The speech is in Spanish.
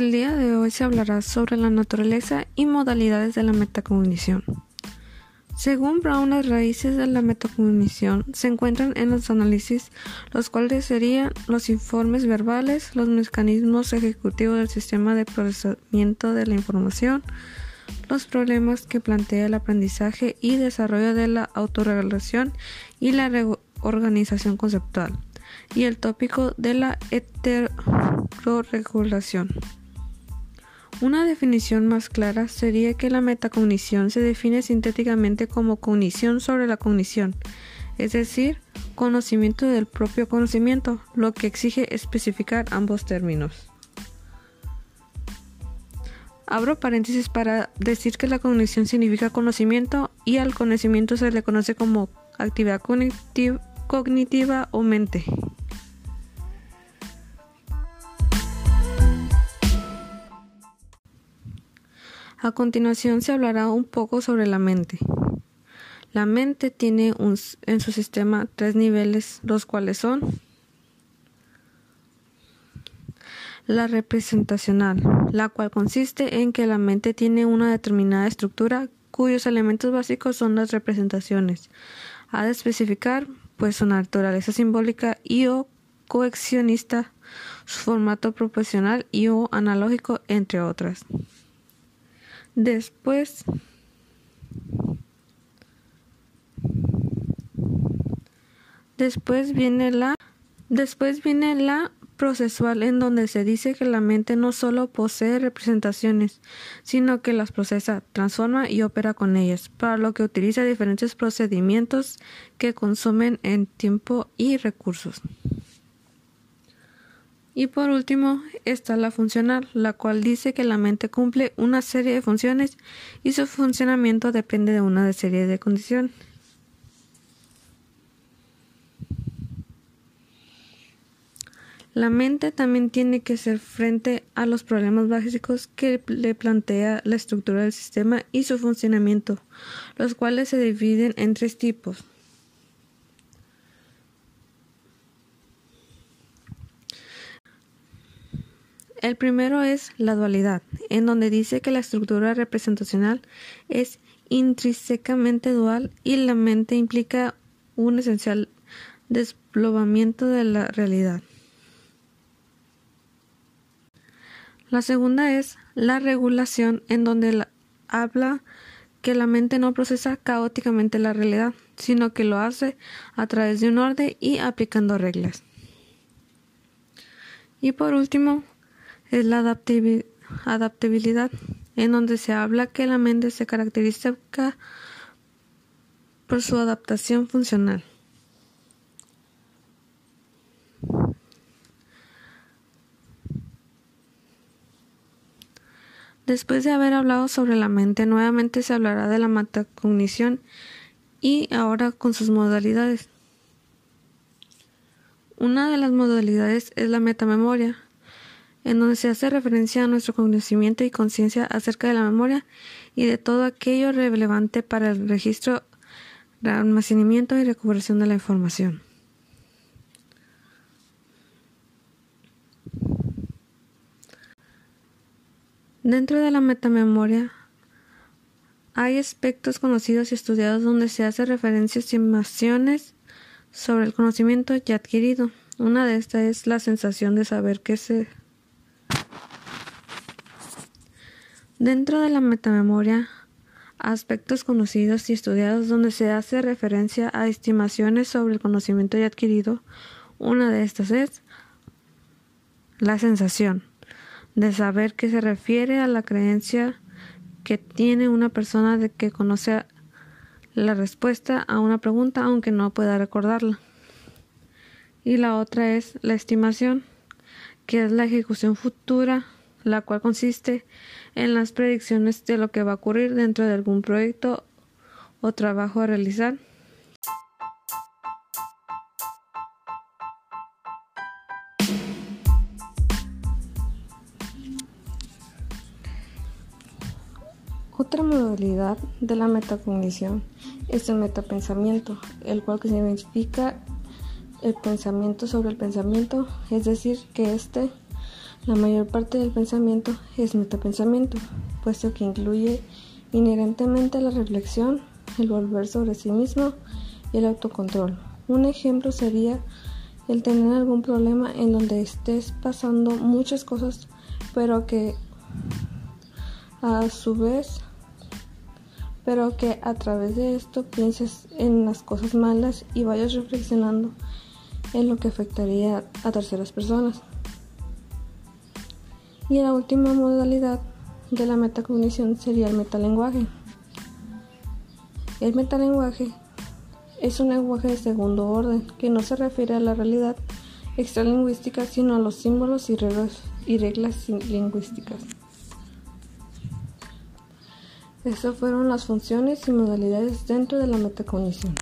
El día de hoy se hablará sobre la naturaleza y modalidades de la metacognición. Según Brown, las raíces de la metacognición se encuentran en los análisis, los cuales serían los informes verbales, los mecanismos ejecutivos del sistema de procesamiento de la información, los problemas que plantea el aprendizaje y desarrollo de la autorregulación y la organización conceptual, y el tópico de la heteroregulación. Una definición más clara sería que la metacognición se define sintéticamente como cognición sobre la cognición, es decir, conocimiento del propio conocimiento, lo que exige especificar ambos términos. Abro paréntesis para decir que la cognición significa conocimiento y al conocimiento se le conoce como actividad cognitiva o mente. A continuación se hablará un poco sobre la mente. La mente tiene en su sistema tres niveles, los cuales son la representacional, la cual consiste en que la mente tiene una determinada estructura cuyos elementos básicos son las representaciones. Ha de especificar pues su naturaleza simbólica y o coexionista, su formato proporcional y o analógico, entre otras. Después Después viene la después viene la procesual en donde se dice que la mente no solo posee representaciones, sino que las procesa, transforma y opera con ellas, para lo que utiliza diferentes procedimientos que consumen en tiempo y recursos. Y por último está la funcional, la cual dice que la mente cumple una serie de funciones y su funcionamiento depende de una serie de condiciones. La mente también tiene que ser frente a los problemas básicos que le plantea la estructura del sistema y su funcionamiento, los cuales se dividen en tres tipos. El primero es la dualidad, en donde dice que la estructura representacional es intrínsecamente dual y la mente implica un esencial desplomamiento de la realidad. La segunda es la regulación, en donde habla que la mente no procesa caóticamente la realidad, sino que lo hace a través de un orden y aplicando reglas. Y por último, es la adaptabilidad, en donde se habla que la mente se caracteriza por su adaptación funcional. Después de haber hablado sobre la mente, nuevamente se hablará de la metacognición y ahora con sus modalidades. Una de las modalidades es la metamemoria, en donde se hace referencia a nuestro conocimiento y conciencia acerca de la memoria y de todo aquello relevante para el registro, almacenamiento y recuperación de la información. Dentro de la metamemoria hay aspectos conocidos y estudiados donde se hace referencia a estimaciones sobre el conocimiento ya adquirido. Una de estas es la sensación de saber que se Dentro de la metamemoria, aspectos conocidos y estudiados donde se hace referencia a estimaciones sobre el conocimiento ya adquirido, una de estas es la sensación de saber que se refiere a la creencia que tiene una persona de que conoce la respuesta a una pregunta aunque no pueda recordarla. Y la otra es la estimación, que es la ejecución futura la cual consiste en las predicciones de lo que va a ocurrir dentro de algún proyecto o trabajo a realizar. Otra modalidad de la metacognición es el metapensamiento, el cual significa el pensamiento sobre el pensamiento, es decir, que este La mayor parte del pensamiento es metapensamiento, puesto que incluye inherentemente la reflexión, el volver sobre sí mismo y el autocontrol. Un ejemplo sería el tener algún problema en donde estés pasando muchas cosas, pero que a su vez, pero que a través de esto pienses en las cosas malas y vayas reflexionando en lo que afectaría a terceras personas. Y la última modalidad de la metacognición sería el metalenguaje. El metalenguaje es un lenguaje de segundo orden que no se refiere a la realidad extralingüística sino a los símbolos y reglas, lingüísticas. Estas fueron las funciones y modalidades dentro de la metacognición.